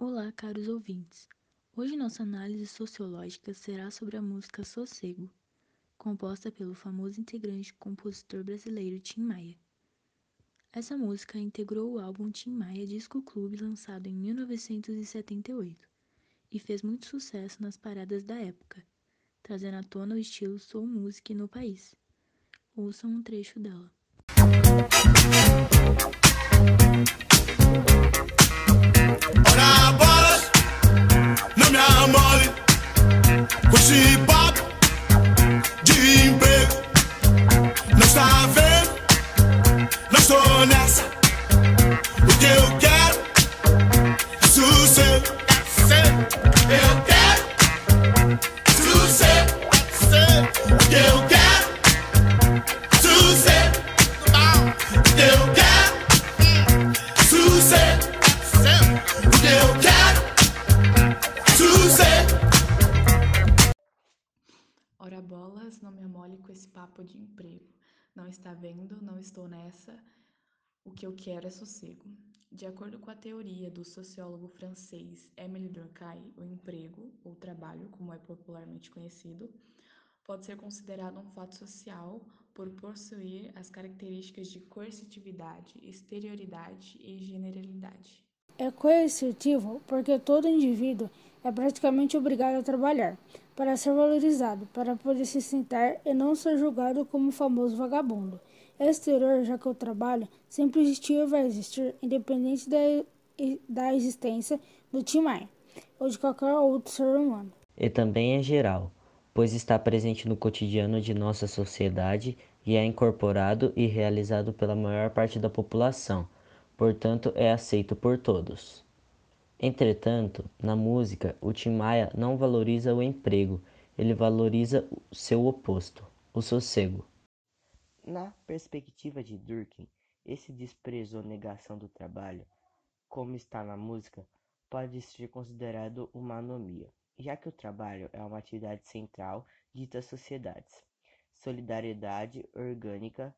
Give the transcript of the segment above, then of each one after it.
Olá, caros ouvintes. Hoje nossa análise sociológica será sobre a música Sossego, composta pelo famoso integrante compositor brasileiro Tim Maia. Essa música integrou o álbum Tim Maia Disco Clube lançado em 1978 e fez muito sucesso nas paradas da época, trazendo à tona o estilo soul music no país. Ouçam um trecho dela. Ora Ora bolas, não me amole com esse papo de emprego. Não está vendo, não estou nessa. O que eu quero é sossego. De acordo com a teoria do sociólogo francês Émile Durkheim, o emprego, ou trabalho, como é popularmente conhecido, pode ser considerado um fato social por possuir as características de coercitividade, exterioridade e generalidade. É coercitivo porque todo indivíduo é praticamente obrigado a trabalhar para ser valorizado, para poder se sentar e não ser julgado como famoso vagabundo. É exterior, já que o trabalho sempre existiu e vai existir, independente da, da existência do Tim Maia ou de qualquer outro ser humano. E também é geral, pois está presente no cotidiano de nossa sociedade e é incorporado e realizado pela maior parte da população, portanto é aceito por todos. Entretanto, na música, o Tim Maia não valoriza o emprego, ele valoriza o seu oposto, o sossego. Na perspectiva de Durkheim, esse desprezo ou negação do trabalho, como está na música, pode ser considerado uma anomia, já que o trabalho é uma atividade central dita sociedades. Solidariedade orgânica,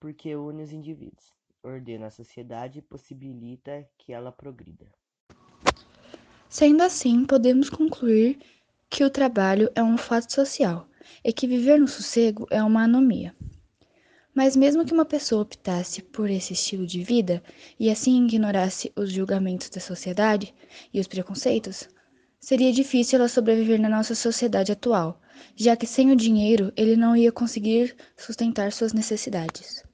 porque une os indivíduos, ordena a sociedade e possibilita que ela progrida. Sendo assim, podemos concluir que o trabalho é um fato social e que viver no sossego é uma anomia. Mas mesmo que uma pessoa optasse por esse estilo de vida e assim ignorasse os julgamentos da sociedade e os preconceitos, seria difícil ela sobreviver na nossa sociedade atual, já que sem o dinheiro ele não ia conseguir sustentar suas necessidades.